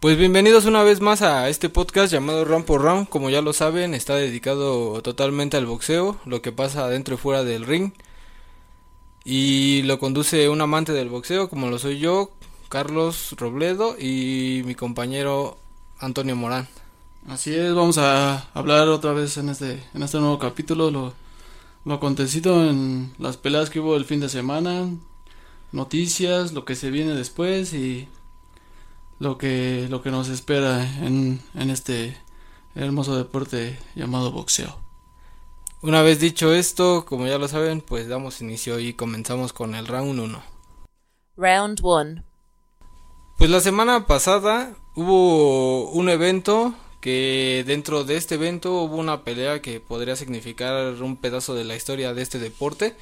Pues bienvenidos una vez más a este podcast llamado Round por Round. Como ya lo saben, está dedicado totalmente al boxeo, lo que pasa dentro y fuera del ring. Y lo conduce un amante del boxeo, como lo soy yo, Carlos Robledo, y mi compañero Antonio Morán. Así es, vamos a hablar otra vez en este, en este nuevo capítulo lo, lo acontecido en las peleas que hubo el fin de semana, noticias, lo que se viene después y lo que, lo que nos espera en, en este hermoso deporte llamado boxeo. Una vez dicho esto, como ya lo saben, pues damos inicio y comenzamos con el round 1. Round 1. Pues la semana pasada hubo un evento que dentro de este evento hubo una pelea que podría significar un pedazo de la historia de este deporte.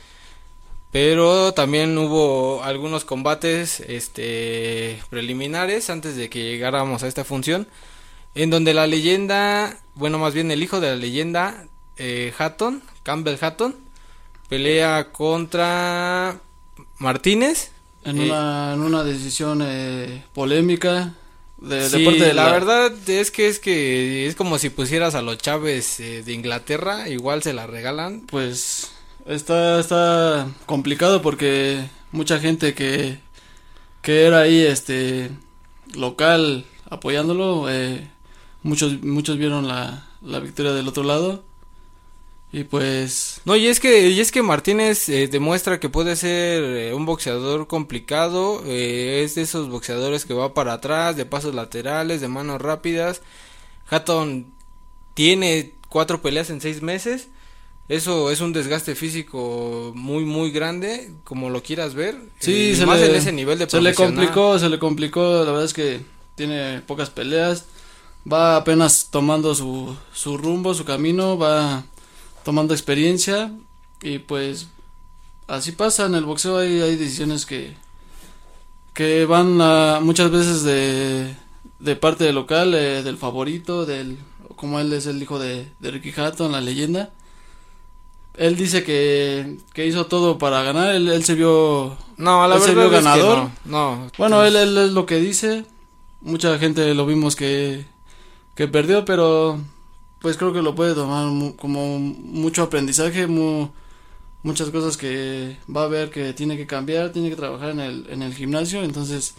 Pero también hubo algunos combates este preliminares antes de que llegáramos a esta función en donde la leyenda, bueno, más bien el hijo de la leyenda eh, Hatton, Campbell Hatton, pelea contra Martínez. En, Eh, una, en una decisión eh, polémica de, de sí, parte de la, verdad es que es que es como si pusieras a los Chávez eh, de Inglaterra, igual se la regalan. Pues está, está complicado porque mucha gente que, que era ahí este local apoyándolo, eh, muchos, muchos vieron la, la victoria del otro lado. Y pues No, y es que, y es que Martínez eh, demuestra que puede ser eh, un boxeador complicado, eh, es de esos boxeadores que va para atrás, de pasos laterales, de manos rápidas. Hatton tiene cuatro peleas en seis meses, eso es un desgaste físico muy, muy grande, como lo quieras ver. Sí, y se más le, en ese nivel de se le complicó, se le complicó, la verdad es que tiene pocas peleas, va apenas tomando su, su rumbo, su camino, va tomando experiencia y pues así pasa en el boxeo hay, hay decisiones que que van a, muchas veces de, de parte del local, eh, del favorito, del como él es el hijo de, de Ricky Hatton, la leyenda. Él dice que, que hizo todo para ganar, él, él se vio No, la ¿Él se es que ganador? no, no. bueno, él, él es lo que dice. Mucha gente lo vimos que, que perdió, pero pues creo que lo puede tomar mu- como mucho aprendizaje, mu- muchas cosas que va a ver que tiene que cambiar, tiene que trabajar en el, en el gimnasio, entonces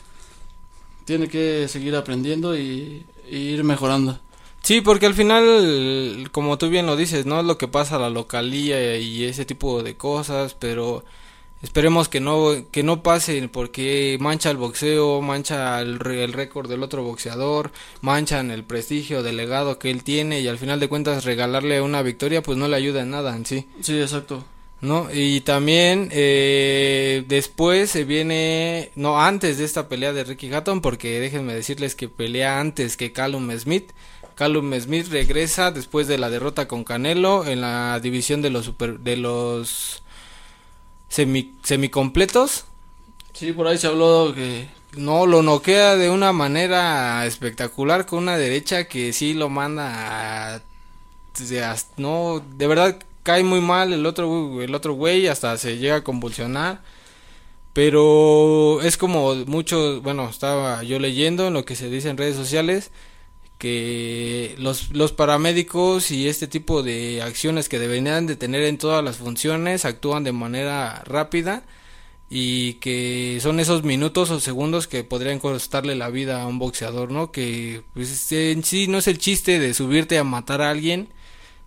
tiene que seguir aprendiendo y, y ir mejorando. Sí, porque al final, como tú bien lo dices, ¿no? Es lo que pasa a la localía y ese tipo de cosas, pero esperemos que no, que no pase porque mancha el boxeo, mancha el, el récord del otro boxeador, manchan el prestigio del legado que él tiene y al final de cuentas regalarle una victoria pues no le ayuda en nada en sí. Sí, exacto. ¿no? Y también eh, después se viene, no, antes de esta pelea de Ricky Hatton, porque déjenme decirles que pelea antes que Callum Smith. Callum Smith regresa después de la derrota con Canelo en la división de los super, de los semi, semicompletos. Sí, por ahí se habló que No, lo noquea de una manera espectacular con una derecha que sí lo manda a, no, de verdad cae muy mal el otro el otro güey hasta se llega a convulsionar. Pero es como mucho, bueno, estaba yo leyendo en lo que se dice en redes sociales que los, los paramédicos y este tipo de acciones que deberían de tener en todas las funciones actúan de manera rápida y que son esos minutos o segundos que podrían costarle la vida a un boxeador, ¿no? Que pues en sí no es el chiste de subirte a matar a alguien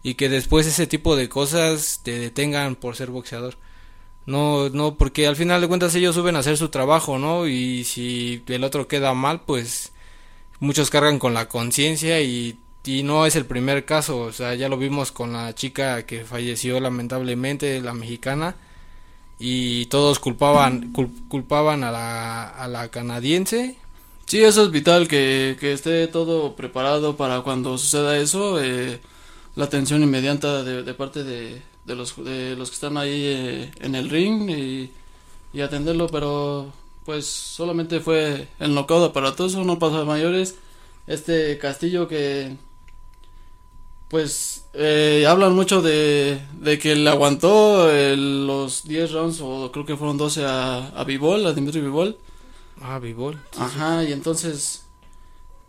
y que después ese tipo de cosas te detengan por ser boxeador. No, no, porque al final de cuentas ellos suben a hacer su trabajo, ¿no? Y si el otro queda mal, pues muchos cargan con la conciencia y, y no es el primer caso, o sea, ya lo vimos con la chica que falleció lamentablemente, la mexicana, y todos culpaban cul- culpaban a la, a la canadiense. Sí, eso es vital, que, que esté todo preparado para cuando suceda eso, eh, la atención inmediata de, de parte de, de, los, de los que están ahí eh, en el ring y, y atenderlo, pero pues solamente fue el knockout aparatoso, no pasó a mayores. Este Castillo que pues eh, hablan mucho de, de que le aguantó los 10 rounds o creo que fueron 12 a, a Bivol, a Dimitri Bivol. ah Bivol Ajá, y entonces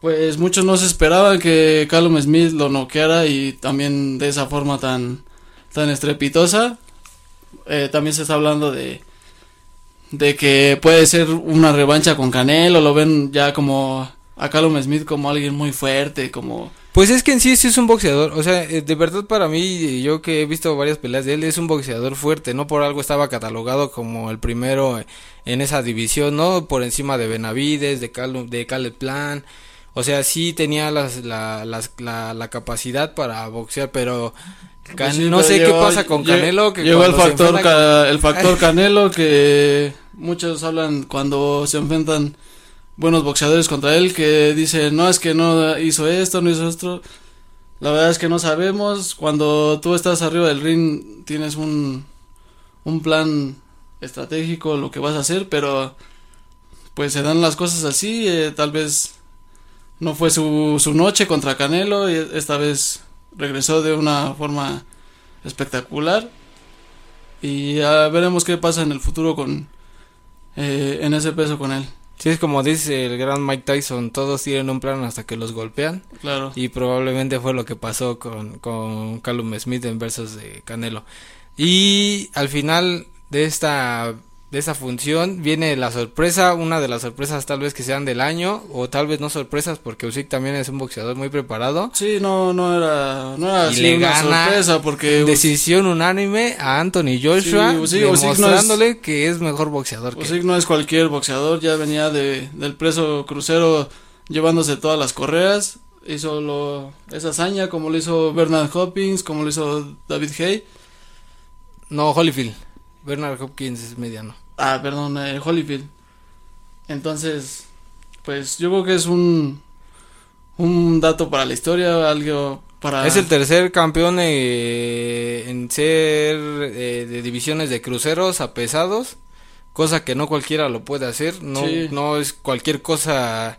pues muchos no se esperaban que Callum Smith lo noqueara y también de esa forma tan, tan estrepitosa. Eh, también se está hablando de, de que puede ser una revancha con Canelo, lo ven ya como a Callum Smith como alguien muy fuerte, como... Pues es que en sí sí es un boxeador, o sea, eh, de verdad para mí, yo que he visto varias peleas de él, es un boxeador fuerte, no por algo estaba catalogado como el primero en esa división, ¿no? Por encima de Benavides, de, Cal de Caleb Plan, o sea, sí tenía las, la, las, la, la capacidad para boxear, pero Pues sí, no sé qué pasa con Canelo. Que llegó el factor, enfrenta ca- el factor Canelo que muchos hablan cuando se enfrentan buenos boxeadores contra él que dicen no es que no hizo esto, no hizo esto. La verdad es que no sabemos. Cuando tú estás arriba del ring tienes un, un plan estratégico lo que vas a hacer, pero pues se dan las cosas así. eh, tal vez no fue su, su noche contra Canelo y esta vez regresó de una forma espectacular y ya veremos qué pasa en el futuro con eh, en ese peso con él Sí, es como dice el gran Mike Tyson, todos tienen un plan hasta que los golpean. claro Y probablemente fue lo que pasó con, con Callum Smith en versus de Canelo. Y al final de esta, de esta función viene la sorpresa, una de las sorpresas tal vez que sean del año, o tal vez no sorpresas, porque Usyk también es un boxeador muy preparado. sí no no era no era Y así le una gana sorpresa porque Decisión unánime a Anthony Joshua, Sí, Usyk- Usyk no es- demostrándole que es mejor boxeador que Usyk no es cualquier boxeador ya venía de del preso crucero llevándose todas las correas hizo lo, esa hazaña como lo hizo Bernard Hopkins como lo hizo David Hay No, Holyfield. Bernard Hopkins es mediano. Ah, perdón, eh, Holyfield. Entonces, pues yo creo que es un un dato para la historia, algo para Es el tercer campeón eh, en ser eh, de divisiones de cruceros a pesados, cosa que no cualquiera lo puede hacer. No, Sí. no es cualquier cosa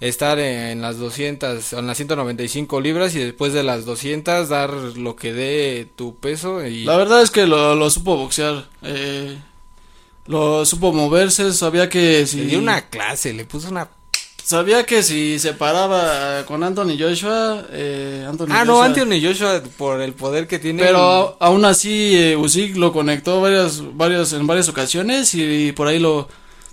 estar en las 200, en las 195 libras y después de las 200 dar lo que dé tu peso y La verdad es que lo, lo supo boxear, eh, lo supo moverse, sabía que le si dio una clase, le puso una sabía que si se paraba con Anthony Joshua, eh, Anthony Ah, no, Joshua- Anthony Joshua por el poder que tiene. Pero aún así eh, Usyk lo conectó varias, varias, en varias ocasiones y, por ahí lo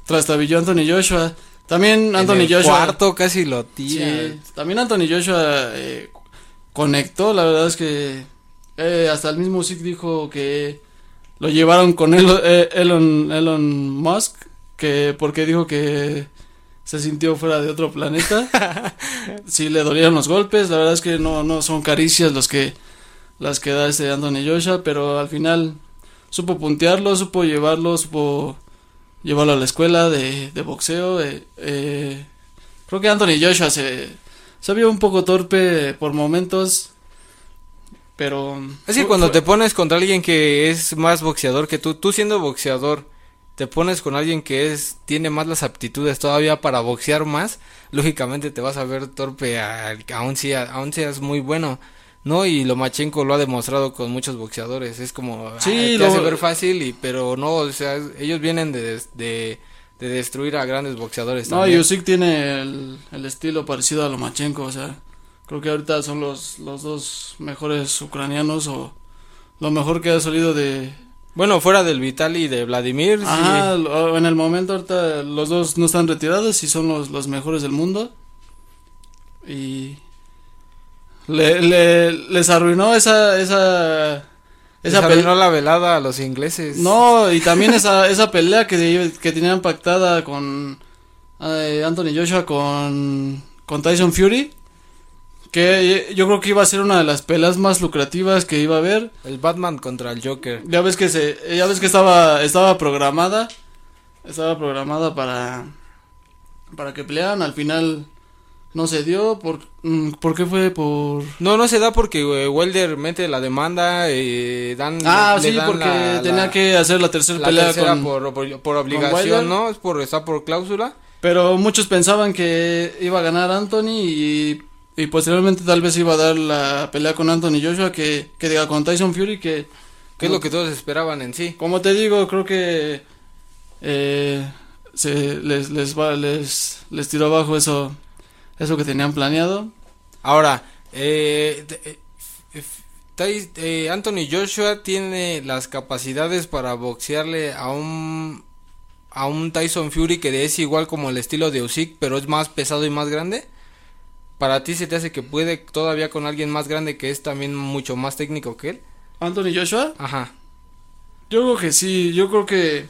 trastabilló Anthony Joshua. También en Anthony el Joshua. cuarto casi lo tira. Sí, también Anthony Joshua eh, conectó, la verdad es que eh, hasta el mismo Usyk dijo que lo llevaron con Elon, eh, Elon, Elon Musk, que porque dijo que se sintió fuera de otro planeta. sí le dolieron los golpes, la verdad es que no, no son caricias los que las que da este Anthony Joshua, pero al final supo puntearlo, supo llevarlo, supo llevarlo a la escuela de, de boxeo. eh, eh, creo que Anthony Joshua se, se vio un poco torpe por momentos, pero... Es que cuando te pones contra alguien que es más boxeador que tú, tú siendo boxeador, te pones con alguien que es tiene más las aptitudes todavía para boxear más, lógicamente te vas a ver torpe a- aún si aún seas muy bueno. No, y Lomachenko lo ha demostrado con muchos boxeadores, es como Sí, ah, te lo- hace ver fácil y pero no, o sea, ellos vienen de de, de destruir a grandes boxeadores No, también. Usyk tiene el, el estilo parecido a Lomachenko, o sea, creo que ahorita son los, los dos mejores ucranianos o lo mejor que ha salido de... Bueno, fuera del Vitali y de Vladimir, sí. Lo- en el momento ahorita los dos no están retirados y son los, los mejores del mundo. Y le, le- les arruinó esa... esa esa pelea. la velada a los ingleses. No, y también esa, esa pelea que, que tenían pactada con eh, Anthony Joshua con, con Tyson Fury. Que yo creo que iba a ser una de las peleas más lucrativas que iba a haber. El Batman contra el Joker. Ya ves que se, ya ves que estaba, estaba programada, estaba programada para, para que pelearan. Al final no se dio. ¿Por, mm, ¿por qué fue? Por No, no se da porque eh, Welder mete la demanda, eh, dan... ah, le sí, dan porque la- tenía la- que hacer la tercera La pelea tercera con, por, por, por obligación, ¿no? Es por, está por cláusula. Pero muchos pensaban que iba a ganar Anthony y, y posteriormente tal vez iba a dar la pelea con Anthony Joshua que, que diga con Tyson Fury que Que es lo que todos esperaban en sí. como te digo creo que eh, se les les va les les tiró abajo eso eso que tenían planeado. Ahora, eh, eh, eh, Anthony Joshua tiene las capacidades para boxearle a un a un Tyson Fury que es igual como el estilo de Usyk, pero es más pesado y más grande. Para ti se te hace que puede todavía con alguien más grande que es también mucho más técnico que él. Anthony Joshua, Ajá. yo creo que sí, yo creo que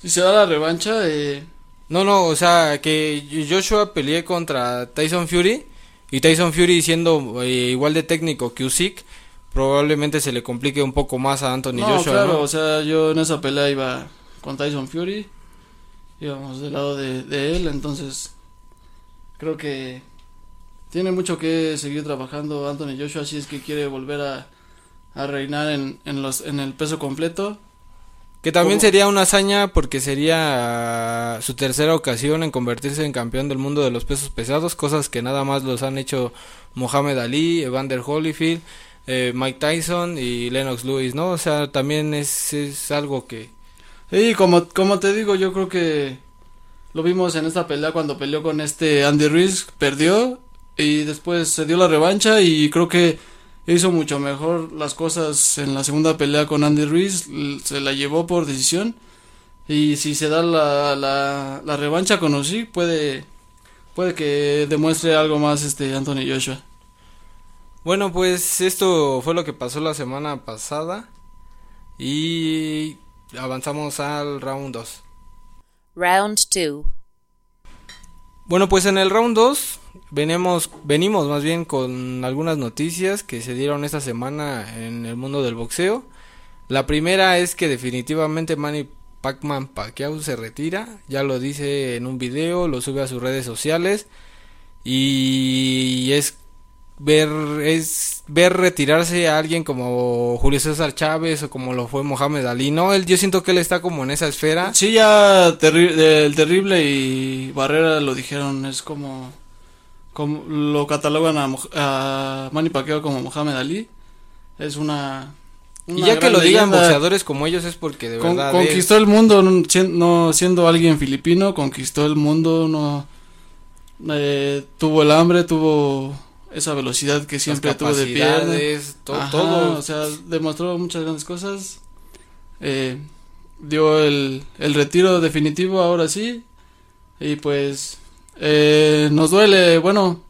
si se da la revancha, eh, No, no, o sea, que Joshua peleé contra Tyson Fury y Tyson Fury siendo eh, igual de técnico que Usyk, probablemente se le complique un poco más a Anthony no, Joshua. claro, ¿no? o sea, yo en esa pelea iba con Tyson Fury, íbamos del lado de, de él, entonces creo que tiene mucho que seguir trabajando Anthony Joshua si es que quiere volver a, a reinar en, en, los, en el peso completo. Que también ¿Cómo? sería una hazaña porque sería su tercera ocasión en convertirse en campeón del mundo de los pesos pesados, cosas que nada más los han hecho Mohamed Ali, Evander Holyfield, eh, Mike Tyson y Lennox Lewis, ¿no? O sea, también es, es algo que... Y como, como te digo, yo creo que lo vimos en esta pelea cuando peleó con este Andy Ruiz, perdió y después se dio la revancha y creo que hizo mucho mejor las cosas en la segunda pelea con Andy Ruiz, se la llevó por decisión y si se da la, la, la revancha con Usyk puede puede que demuestre algo más este Anthony Joshua. Bueno, pues esto fue lo que pasó la semana pasada y avanzamos al round 2. Round 2. Bueno, pues en el round 2 venimos, venimos más bien con algunas noticias que se dieron esta semana en el mundo del boxeo. La primera es que definitivamente Manny Pacman Pacquiao se retira, ya lo dice en un video, lo sube a sus redes sociales y es ver es ver retirarse a alguien como Julio César Chávez o como lo fue Mohamed Ali. No, él yo siento que él está como en esa esfera. Sí, ya el terrible y Barrera lo dijeron, es como, como lo catalogan a, a Manny Pacquiao como Mohamed Ali. Es una, Y una ya que lo digan boxeadores como ellos es porque de Con- verdad es- conquistó el mundo, no, sien- no siendo alguien filipino, conquistó el mundo, no eh, tuvo el hambre, tuvo esa velocidad que siempre tuvo de pierna. to- Ajá, todo. O sea, demostró muchas grandes cosas. Eh, dio el, el retiro definitivo ahora sí. Y pues eh, nos duele, bueno,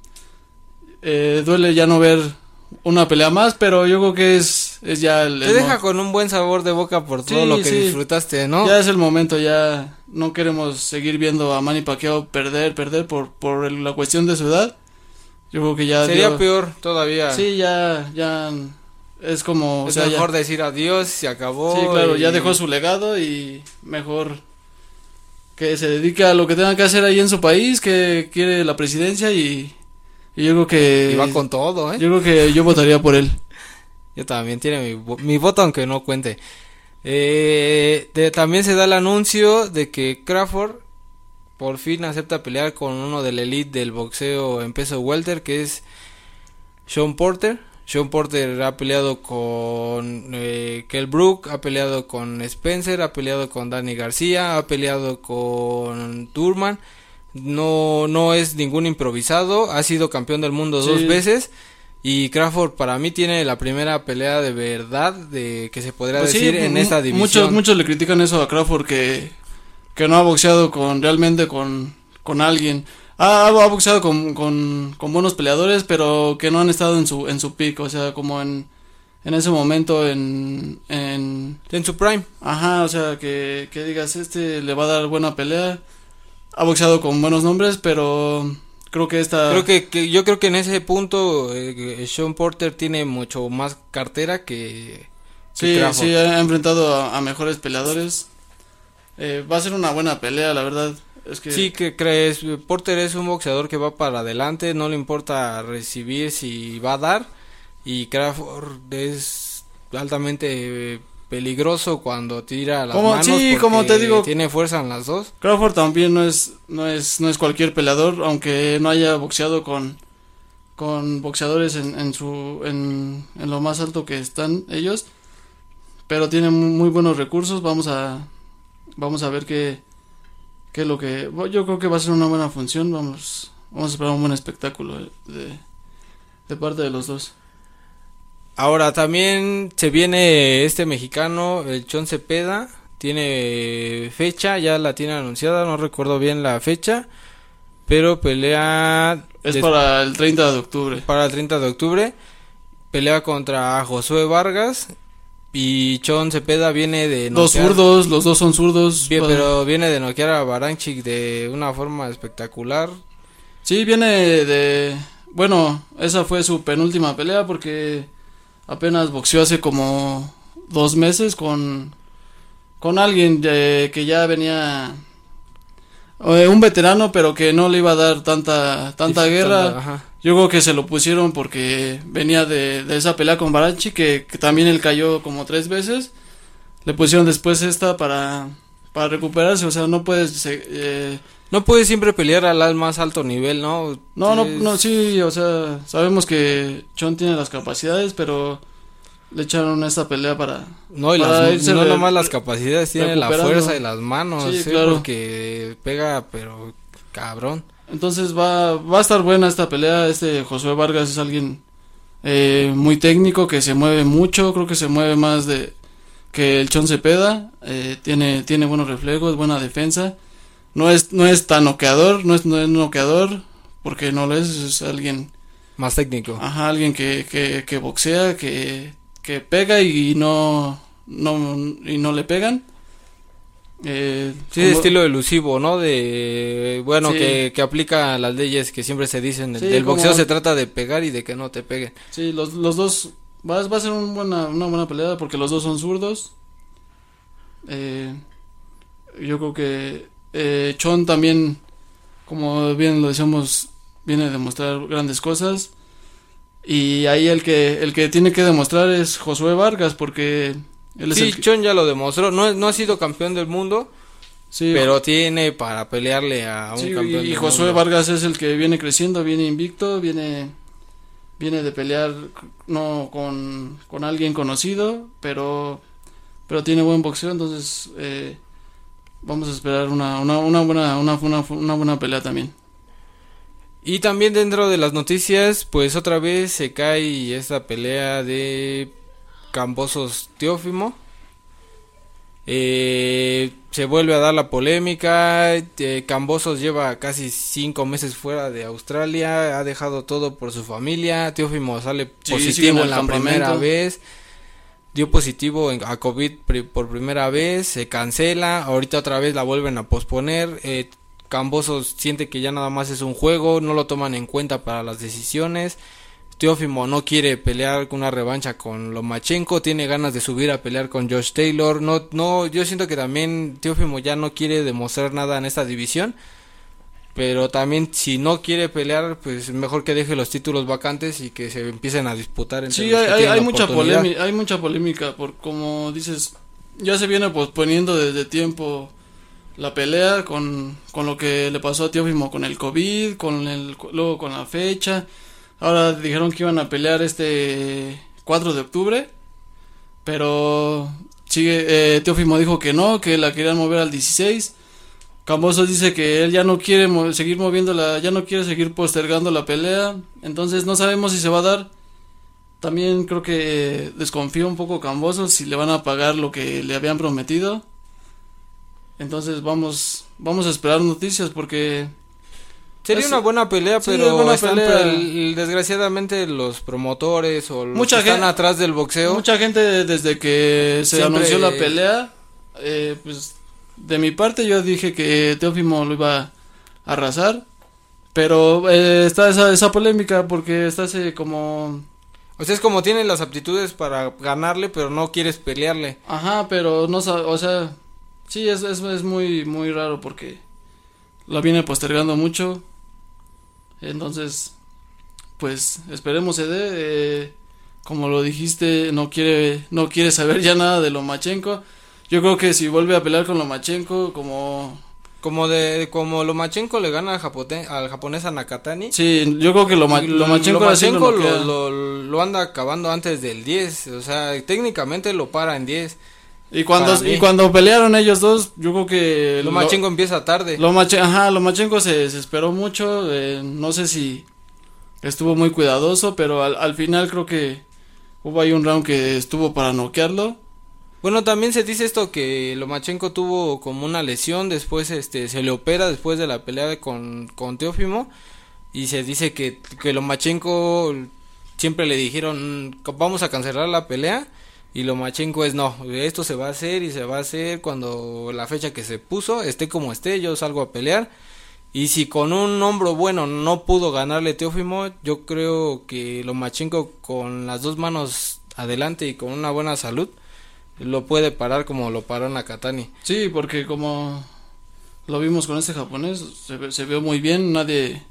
eh, duele ya no ver una pelea más, pero yo creo que es, es ya el... Te el deja con un buen sabor de boca por todo Sí, lo que sí. disfrutaste, ¿no? Ya es el momento, ya no queremos seguir viendo a Manny Pacquiao perder, perder por, por el- la cuestión de su edad. Yo creo que ya... Sería dio- peor todavía. Sí, ya, ya es como... o es ya- mejor decir adiós, se acabó. Sí, claro, ya dejó su legado y mejor que se dedique a lo que tenga que hacer ahí en su país, que quiere la presidencia y, y yo creo que Y va con todo, ¿eh? yo creo que yo votaría por él. Yo también tiene mi, mi voto aunque no cuente. Eh, de- también se da el anuncio de que Crawford por fin acepta pelear con uno del elite del boxeo en peso welter que es Sean Porter. Sean Porter ha peleado con eh, Kell Brook, ha peleado con Spencer, ha peleado con Danny García, ha peleado con Turman. No, no es ningún improvisado, ha sido campeón del mundo dos veces. Y Crawford para mí tiene la primera pelea de verdad de que se podría Pues sí, decir en esta división. Muchos muchos le critican eso a Crawford que que no ha boxeado con realmente con con alguien. Ha, ha boxeado con, con, con buenos peleadores, pero que no han estado en su en su pico, o sea, como en en ese momento en en En su prime. Ajá, o sea, que, que digas, este le va a dar buena pelea. Ha boxeado con buenos nombres, pero creo que esta... Creo que, que- yo creo que en ese punto eh, Sean Porter tiene mucho más cartera que, sí, sí, ha enfrentado a, a mejores peleadores. Eh, va a ser una buena pelea, la verdad. Es que... Sí, que crees, Porter es un boxeador que va para adelante, no le importa recibir si va a dar y Crawford es altamente peligroso cuando tira las Como- manos sí, como te digo. tiene fuerza en las dos. Crawford también no es, no es, no es cualquier peleador, aunque no haya boxeado con, con boxeadores en, en su, en, en lo más alto que están ellos, pero tiene mu- muy buenos recursos, vamos a, vamos a ver qué, qué es lo que, yo creo que va a ser una buena función, vamos, vamos a esperar un buen espectáculo de, de parte de los dos. Ahora también se viene este mexicano, el Chon Cepeda, tiene fecha, ya la tiene anunciada, no recuerdo bien la fecha, pero pelea... Es para el 30 de octubre. Para el 30 de octubre, pelea contra Josué Vargas y Chon Cepeda viene de... Dos zurdos, los dos son zurdos. Bien, pero viene de noquear a Baranchik de una forma espectacular. Sí, viene de... Bueno, esa fue su penúltima pelea porque apenas boxeó hace como dos meses con, con alguien de, que ya venía eh, un veterano pero que no le iba a dar tanta tanta guerra yo creo que se lo pusieron porque venía de, de esa pelea con Barachi que, que, también él cayó como tres veces le pusieron después esta para para recuperarse o sea no puedes eh, no puedes siempre pelear al más alto nivel, ¿no? No, no, no, sí, o sea, sabemos que Chon tiene las capacidades, pero le echaron esta pelea para... No, y las, no nomás las capacidades, tiene la fuerza y las manos, sí, claro. porque pega, pero cabrón. Entonces va, va a estar buena esta pelea, este Josué Vargas es alguien eh, muy técnico, que se mueve mucho, creo que se mueve más de que el Chon Cepeda, eh, tiene, tiene buenos reflejos, buena defensa no es, no es tan noqueador, no es, no es noqueador, porque no lo es, es alguien... Más técnico. Ajá, alguien que, que, que boxea, que, que pega y no, no, y no le pegan. Eh, sí, de estilo elusivo, ¿no? De, bueno, que, que aplica las leyes que siempre se dicen. Sí, del boxeo se trata de pegar y de que no te peguen. Sí, los, los dos, va, va a ser un buena, una buena pelea porque los dos son zurdos. Eh, yo creo que eh, Chon también, como bien lo decíamos, viene a demostrar grandes cosas. Y ahí el que, el que tiene que demostrar es Josué Vargas, porque él sí, Chon ya lo demostró. No, no ha sido campeón del mundo, sí, pero tiene para pelearle a un campeón y, Josué Vargas es el que viene creciendo, viene invicto, viene viene de pelear no con, con alguien conocido, pero pero tiene buen boxeo, entonces eh, vamos a esperar una, una, una buena, una buena pelea también. Y también dentro de las noticias, pues otra vez se cae esta pelea de Cambosos Teófimo. Eh, se vuelve a dar la polémica. Eh, Cambosos lleva casi cinco meses fuera de Australia. Ha dejado todo por su familia. Teófimo sale positivo en la primera vez dio positivo a COVID por primera vez, se cancela, ahorita otra vez la vuelven a posponer, eh, Camboso siente que ya nada más es un juego, no lo toman en cuenta para las decisiones, Teófimo no quiere pelear una revancha con Lomachenko, tiene ganas de subir a pelear con Josh Taylor, no, no, yo siento que también Teófimo ya no quiere demostrar nada en esta división, pero también si no quiere pelear pues mejor que deje los títulos vacantes y que se empiecen a disputar entre sí hay, hay mucha polémica hay mucha polémica por como dices ya se viene posponiendo desde tiempo la pelea con, con lo que le pasó a Teófimo con el covid con el luego con la fecha ahora dijeron que iban a pelear este 4 de octubre pero sigue eh, dijo que no que la querían mover al 16 Cambosos dice que él ya no quiere seguir moviéndola, ya no quiere seguir postergando la pelea, entonces no sabemos si se va a dar. También creo que desconfío un poco Cambosos si le van a pagar lo que le habían prometido. Entonces vamos vamos a esperar noticias porque Sería una buena pelea, pero buena desgraciadamente los promotores o los que están atrás del boxeo. Mucha gente desde que se anunció la pelea, eh, pues de mi parte yo dije que Teófimo lo iba a arrasar, pero eh, está esa, esa polémica porque está así como... O sea, es como tiene las aptitudes para ganarle, pero no quieres pelearle. Ajá, pero no o sea, sí, es, es, es muy, muy raro porque lo viene postergando mucho. Entonces, pues esperemos se dé. Eh, como lo dijiste, no quiere, no quiere saber ya nada de Lomachenko. Yo creo que si vuelve a pelear con Lomachenko, como como de como Lomachenko le gana al, japonés, al japonés a Nakatani. Sí, yo creo que Loma, Lomachenko, Lomachenko lo, lo, anda acabando antes del 10, o sea, técnicamente lo para en 10. Y cuando, y cuando pelearon ellos dos, yo creo que... Lomachenko empieza tarde. Lomache- ajá, Lomachenko se desesperó mucho, eh, no sé si estuvo muy cuidadoso, pero al, al final creo que hubo ahí un round que estuvo para noquearlo. Bueno, también se dice esto que Lomachenko tuvo como una lesión, después este se le opera después de la pelea con, con Teófimo y se dice que, que Lomachenko siempre le dijeron "Mm, vamos a cancelar la pelea y Lomachenko es no, esto se va a hacer y se va a hacer cuando la fecha que se puso esté como esté, yo salgo a pelear y si con un hombro bueno no pudo ganarle Teófimo, yo creo que Lomachenko con las dos manos adelante y con una buena salud lo puede parar como lo paró Nakatani. Sí, porque como lo vimos con este japonés, se, se vio muy bien, nadie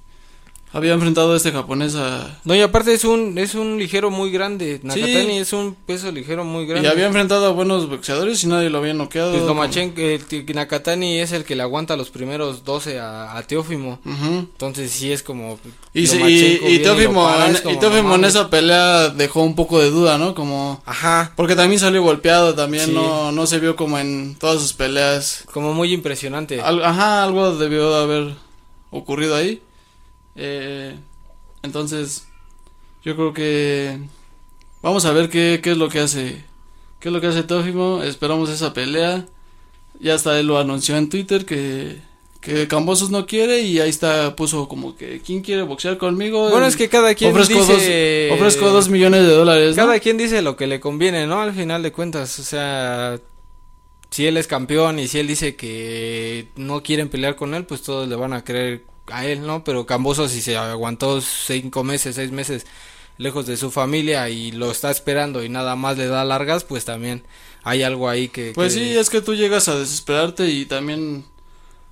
había enfrentado a este japonés a... No, y aparte es un es un ligero muy grande. Nakatani Sí. es un peso ligero muy Y grande. había enfrentado a buenos boxeadores y nadie lo había noqueado. Pues Lomachenko, el Nakatani es el que le aguanta los primeros 12 a, a Teófimo. Entonces sí es como Y, sí, y, y Teófimo, para, en, como, y Teófimo esa pelea dejó un poco de duda, ¿no? Como... Ajá, Porque también salió golpeado, también Sí. no, no se vio como en todas sus peleas. como muy impresionante. Al- ajá, algo debió de haber ocurrido ahí. Eh, entonces, yo creo que vamos a ver qué, qué es lo que hace. ¿Qué es lo que hace Teófimo? Esperamos esa pelea. Ya hasta él lo anunció en Twitter que, que Cambosos no quiere y ahí está, puso como que, ¿quién quiere boxear conmigo? Bueno, es que cada quien ofrezco, dice dos, ofrezco dos millones de dólares. ¿no? Cada quien dice lo que le conviene, ¿no? Al final de cuentas, o sea, si él es campeón y si él dice que no quieren pelear con él, pues todos le van a creer a él, ¿no? Pero Camboso si se aguantó cinco meses, seis meses lejos de su familia y lo está esperando y nada más le da largas, pues también hay algo ahí que... Pues que- sí, es que tú llegas a desesperarte y también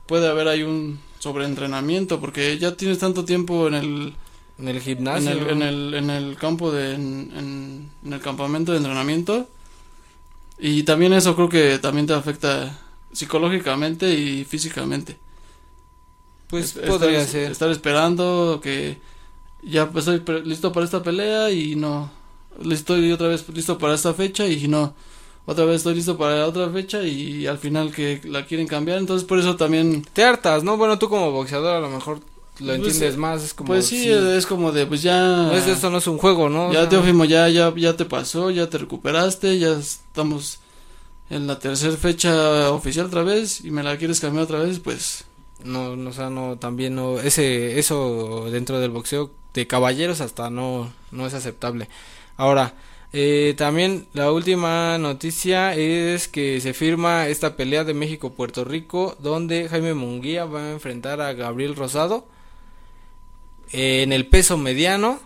puede haber ahí un sobreentrenamiento porque ya tienes tanto tiempo en el en el en gimnasio. el, en el, en el campo de en, en- en el campamento de entrenamiento y también eso creo que también te afecta psicológicamente y físicamente. Pues podría ser. estar esperando que ya pues, estoy pre- listo para esta pelea y no estoy otra vez listo para esta fecha y no otra vez estoy listo para otra fecha y al final que la quieren cambiar entonces por eso también Te hartas, ¿no? Bueno, tú como boxeador a lo mejor lo Pues, entiendes eh, más, es como... pues sí, es como de pues ya esto no es un juego, ¿no? O ya sea, Teófimo ya ya ya te pasó ya te recuperaste ya estamos en la tercera fecha oficial otra vez y me la quieres cambiar otra vez pues No, no, o sea, no, también no, ese, eso dentro del boxeo de caballeros hasta no, no es aceptable. Ahora, eh, también la última noticia es que se firma esta pelea de México-Puerto Rico, donde Jaime Munguía va a enfrentar a Gabriel Rosado en el peso mediano.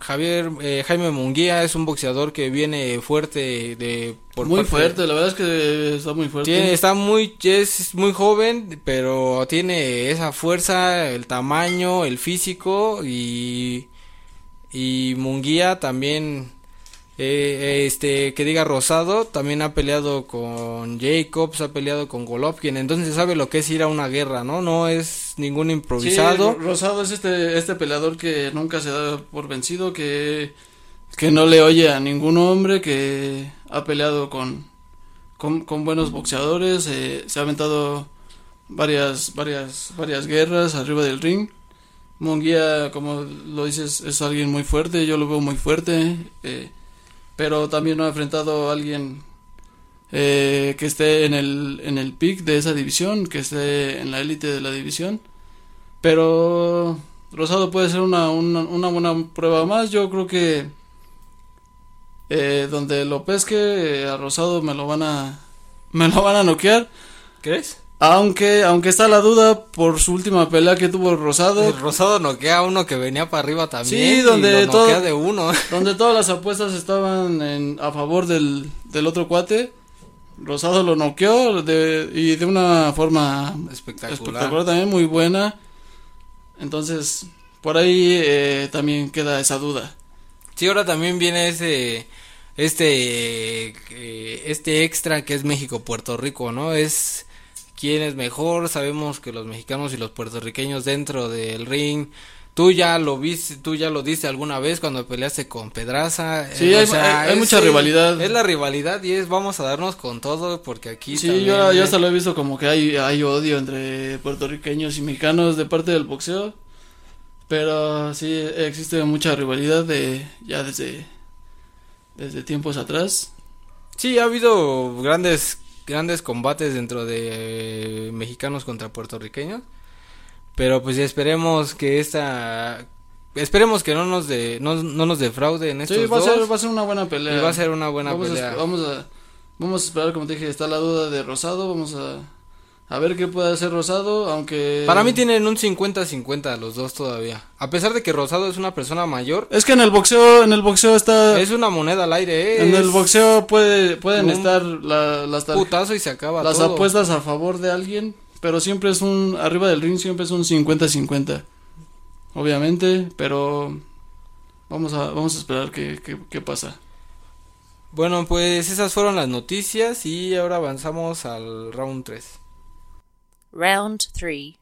Javier, eh, Jaime Munguía es un boxeador que viene fuerte de por muy parte- fuerte la verdad es que está muy fuerte. Tiene, está muy, es muy joven, pero tiene esa fuerza, el tamaño, el físico y, y Munguía también, eh, este, que diga Rosado, también ha peleado con Jacobs, ha peleado con Golovkin, entonces sabe lo que es ir a una guerra, ¿no? No es ningún improvisado. Sí, Rosado es este, este peleador que nunca se da por vencido, que, que no le oye a ningún hombre, que ha peleado con, con, con buenos boxeadores, eh, se ha aventado varias, varias, varias guerras arriba del ring. Munguía, como lo dices, es alguien muy fuerte, yo lo veo muy fuerte, eh, pero también no ha enfrentado a alguien eh, que esté en el, en el pick de esa división, que esté en la élite de la división. Pero Rosado puede ser una, una, buena prueba más. Yo creo que eh, donde lo pesque eh, a Rosado me lo van a me lo van a noquear. ¿Crees? Aunque aunque está la duda por su última pelea que tuvo Rosado, El Rosado noquea a uno que venía para arriba también. Sí, y donde lo todo- noquea de uno. donde todas las apuestas estaban en, a favor del, del otro cuate. Rosado lo noqueó de, y de una forma Espectacular. espectacular también, muy buena. Entonces, por ahí eh, también queda esa duda. Sí, ahora también viene ese este eh, este extra que es México Puerto Rico, ¿no? Es quién es mejor, sabemos que los mexicanos y los puertorriqueños dentro del ring Tú ya lo viste, tú ya lo diste alguna vez cuando peleaste con Pedraza. Sí, eh, o hay- sea, hay- hay es- mucha rivalidad. Es la rivalidad y es vamos a darnos con todo porque aquí Sí, también, yo, yo eh, hasta lo he visto como que hay, hay odio entre puertorriqueños y mexicanos de parte del boxeo. Pero sí, existe mucha rivalidad de ya desde, desde tiempos atrás. Sí, ha habido grandes grandes combates dentro de eh, mexicanos contra puertorriqueños. Pero pues esperemos que esta esperemos que no nos de no, no nos defrauden estos Sí, va a, ser, va a ser una buena pelea. y va a ser una buena vamos pelea. A, vamos, a, vamos a esperar, como te dije, está la duda de Rosado. Vamos a, a ver qué puede hacer Rosado, aunque... Para mí tienen un 50-50 los dos todavía. A pesar de que Rosado es una persona mayor, Es que en el boxeo, en el boxeo está... es una moneda al aire, ¿eh? en el boxeo puede, pueden un estar la- las, tar- putazo y se acaba las todo. apuestas a favor de alguien, pero siempre es un... Arriba del ring siempre es un 50-50. Obviamente, pero... Vamos a, vamos a esperar qué, qué, qué pasa. Bueno, pues esas fueron las noticias y ahora avanzamos al round 3. Round 3.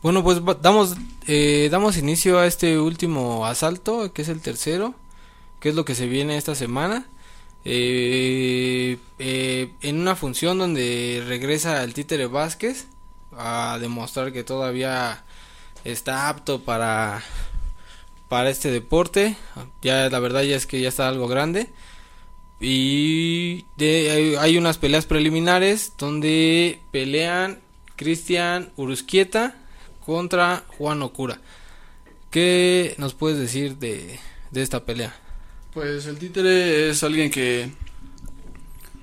Bueno, pues damos, eh, damos inicio a este último asalto, que es el tercero, que es lo que se viene esta semana. Eh, eh, en una función donde regresa el Títere Vázquez a demostrar que todavía está apto para, para este deporte. Ya la verdad ya es que ya está algo grande. Y hay unas peleas preliminares donde pelean Cristian Urusquieta contra Juan Okura. ¿Qué nos puedes decir de, de esta pelea? Pues el títere es alguien que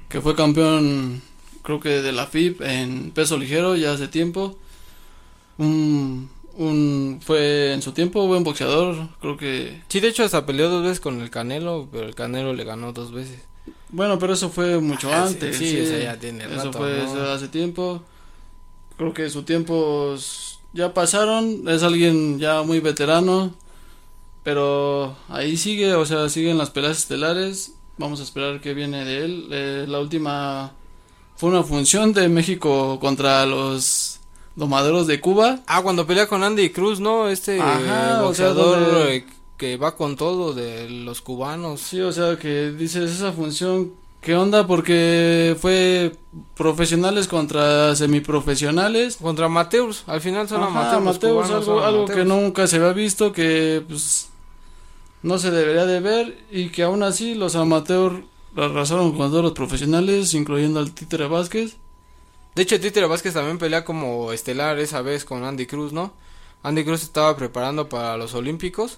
que fue campeón creo que de la FIB en peso ligero ya hace tiempo. Un, un fue en su tiempo buen boxeador, creo que Sí, de hecho hasta peleó dos veces con el Canelo, pero el Canelo le ganó dos veces. bueno, pero eso fue mucho Ah, sí, antes. sí, eso ya tiene Eso rato, fue ¿no? hace tiempo. Creo que su tiempo ya pasaron, es alguien ya muy veterano, pero ahí sigue, o sea, siguen las peleas estelares. Vamos a esperar qué viene de él. Eh, la última fue una función de México contra los domaderos de Cuba. Ah, cuando pelea con Andy Cruz, ¿no? Este Ajá, eh, o sea, boxeador donde- eh, que va con todo de los cubanos. Sí, o sea, que dices esa función, ¿qué onda? Porque fue profesionales contra semiprofesionales. Contra amateurs, al final son Ajá, amateurs. amateurs, algo, son algo que nunca se había visto, que pues no se debería de ver y que aún así los amateurs arrasaron con todos los profesionales, incluyendo al Títere Vázquez. De hecho, Títere Vázquez también pelea como estelar esa vez con Andy Cruz, ¿no? Andy Cruz estaba preparando para los Olímpicos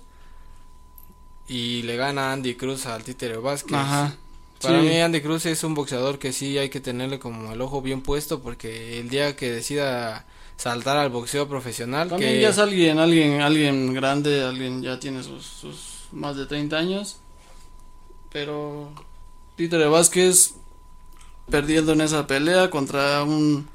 y le gana Andy Cruz al Títere Vázquez. Ajá. Para sí. mí Andy Cruz es un boxeador que sí hay que tenerle como el ojo bien puesto porque el día que decida saltar al boxeo profesional También que ya es alguien, alguien, alguien grande, alguien ya tiene sus, sus más de 30 años. Pero Títere Vázquez perdiendo en esa pelea contra un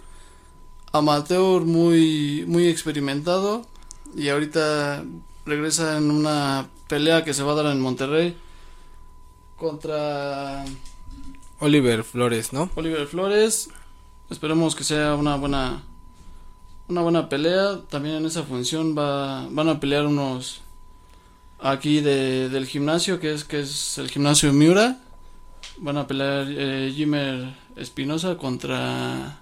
amateur muy, muy experimentado. Y ahorita regresa en una pelea que se va a dar en Monterrey contra Oliver Flores, ¿no? Oliver Flores. Esperemos que sea una buena una buena pelea. También en esa función va van a pelear unos aquí de, del gimnasio que es que es el gimnasio Miura. Van a pelear eh, Jimmer Espinosa contra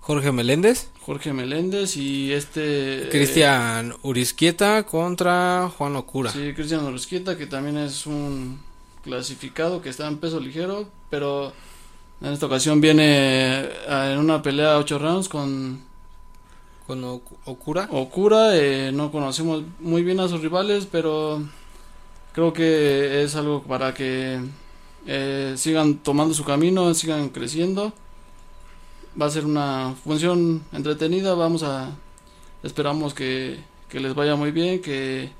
Jorge Meléndez, Jorge Meléndez y este eh, Cristian Urisquieta contra Juan Okura. Sí, Cristian Orozquieta, que también es un clasificado que está en peso ligero, pero en esta ocasión viene eh, en una pelea a 8 rounds con Con Oku- Okura. Okura. eh, no conocemos muy bien a sus rivales, pero creo que es algo para que eh, sigan tomando su camino, sigan creciendo. Va a ser una función entretenida, vamos a esperamos que, que les vaya muy bien, que,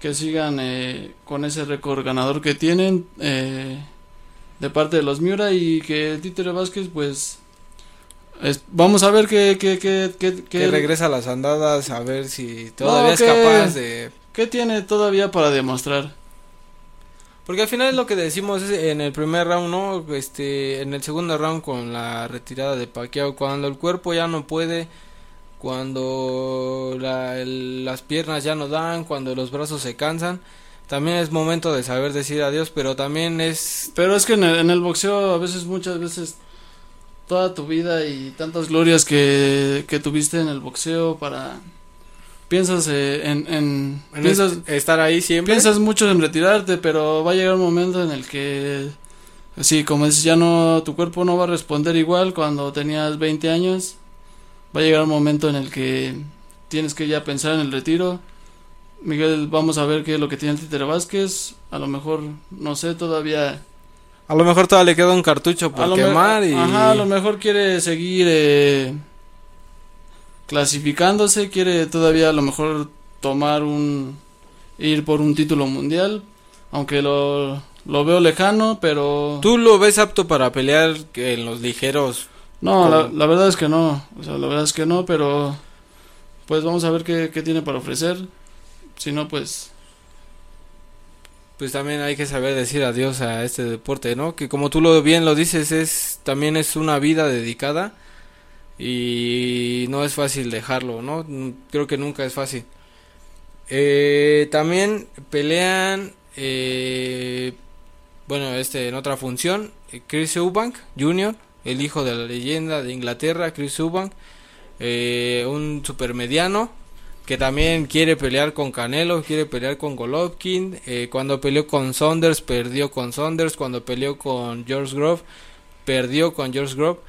que sigan eh, con ese récord ganador que tienen eh, de parte de los Miura y que Títere Vázquez pues es- vamos a ver qué qué- que qué- regresa a las andadas a ver si todavía es que- capaz de qué tiene todavía para demostrar. porque al final lo que decimos es en el primer round no este en el segundo round con la retirada de Pacquiao cuando el cuerpo ya no puede cuando la- el- las piernas ya no dan, cuando los brazos se cansan. También es momento de saber decir adiós, pero también es Pero es que en el, en el boxeo a veces, muchas veces, toda tu vida y tantas glorias que, que tuviste en el boxeo para... Piensas eh, en... en- en piensas, es- estar ahí siempre. piensas mucho en retirarte, pero va a llegar un momento en el que... Sí, como dices, ya no... Tu cuerpo no va a responder igual cuando tenías 20 años. Va a llegar un momento en el que tienes que ya pensar en el retiro. Miguel, vamos a ver qué es lo que tiene el Títere Vázquez. A lo mejor, no sé, todavía A lo mejor todavía le queda un cartucho por quemar y Ajá, a lo mejor quiere seguir eh, clasificándose, quiere todavía a lo mejor tomar un... ir por un título mundial, aunque lo, lo veo lejano, pero... ¿Tú lo ves apto para pelear en los ligeros? No, la, la verdad es que no, o sea, la verdad es que no, pero pues vamos a ver qué, qué tiene para ofrecer, si no pues... Pues también hay que saber decir adiós a este deporte, ¿no? Que como tú lo bien lo dices, es también es una vida dedicada y no es fácil dejarlo, ¿no? Creo que nunca es fácil. Eh, también pelean, eh, bueno, este en otra función, Chris Eubank Jr., el hijo de la leyenda de Inglaterra, Chris Eubank, eh, un supermediano que también quiere pelear con Canelo, quiere pelear con Golovkin. eh, cuando peleó con Saunders, perdió con Saunders. Cuando peleó con George Grove, perdió con George Grove.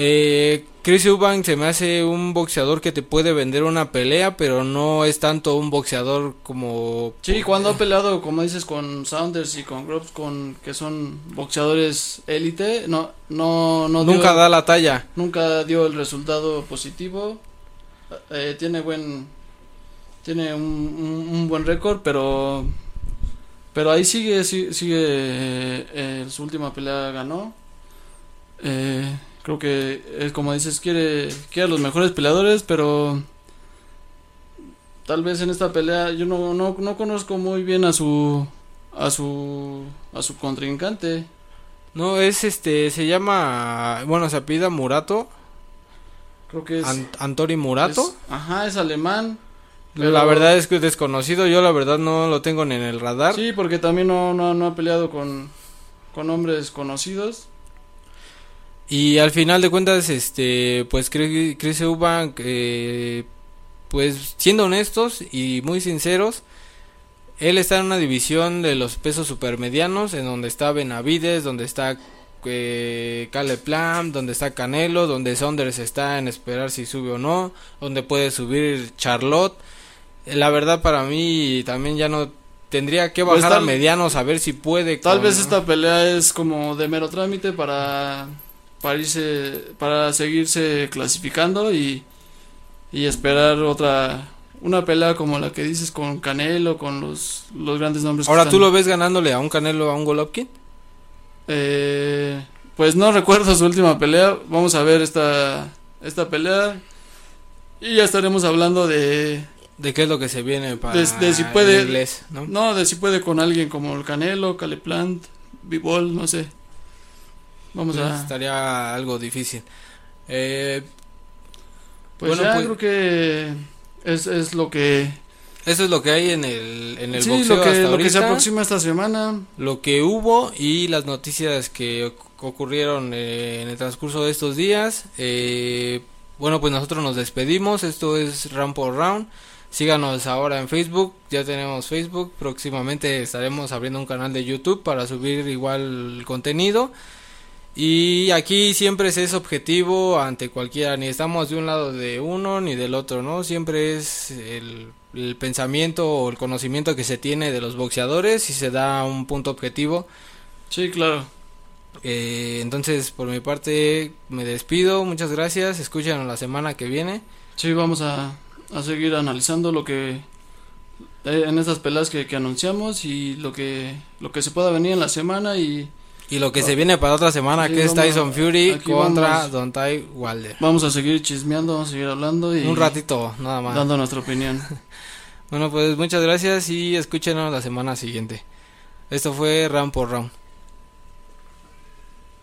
Eh, Chris Eubank se me hace un boxeador que te puede vender una pelea, pero no es tanto un boxeador como... Sí, cuando ha peleado, como dices, con Saunders y con Groves, con, que son boxeadores élite, no, no, no dio- Nunca da la talla. nunca dio el resultado positivo. Eh, tiene buen tiene un, un- un buen récord, pero pero ahí sigue sigue, sigue, eh, eh, su última pelea ganó. Eh, creo que es como dices quiere quiere a los mejores peleadores, pero tal vez en esta pelea yo no, no, no conozco muy bien a su a su a su contrincante. No, es este, se llama, bueno, se apellida Murato, Creo que es An- Antori Murato. es- ajá, es alemán. La pero- verdad es que es desconocido, yo la verdad no lo tengo ni en el radar. Sí, porque también no, no, no ha peleado con, con hombres conocidos. Y al final de cuentas, este, pues Chris Eubank, eh, pues siendo honestos y muy sinceros, él está en una división de los pesos supermedianos, en donde está Benavides, donde está eh, Caleb Plam, donde está Canelo, donde Saunders está en esperar si sube o no, donde puede subir Charlotte. La verdad para mí también ya no tendría que Pues bajar a medianos a ver si puede. Tal con- vez esta pelea es como de mero trámite para, para irse, para seguirse clasificando y, y esperar otra, una pelea como la que dices con Canelo, con los, los grandes nombres. que Ahora tú lo ves ganándole a un Canelo, a un Golovkin. Eh, pues no recuerdo su última pelea. Vamos a ver esta, esta pelea. Y ya estaremos hablando de, de qué es lo que se viene para De- de si puede- el inglés, ¿no? No, de si puede con alguien como el Canelo, Caleplant, Bivol, no sé. Vamos Pues a... estaría algo difícil. Eh, Pues bueno, ya pues- creo que es, es lo que... eso es lo que hay en el en el sí, boxeo lo que, hasta lo que se aproxima esta semana. lo que hubo y las noticias que oc- ocurrieron eh, en el transcurso de estos días. Eh, bueno, pues nosotros nos despedimos. Esto es Round por Round. Síganos ahora en Facebook, ya tenemos Facebook, próximamente estaremos abriendo un canal de YouTube para subir igual contenido. Y aquí siempre se es objetivo ante cualquiera, ni estamos de un lado de uno ni del otro, ¿no? Siempre es el, el pensamiento o el conocimiento que se tiene de los boxeadores y se da un punto objetivo. Sí, claro. Eh, entonces, por mi parte, me despido, muchas gracias, escúchanos la semana que viene. Sí, vamos a, a seguir analizando lo que... eh, En estas peleas que, que anunciamos y lo que, lo que se pueda venir en la semana y Y lo que se viene para otra semana, que es Tyson Fury contra vamos. Dontai Wilder. vamos a seguir chismeando, vamos a seguir hablando y Un ratito, nada más. dando nuestra opinión. Bueno, pues muchas gracias y escúchenos la semana siguiente. Esto fue Round por Round.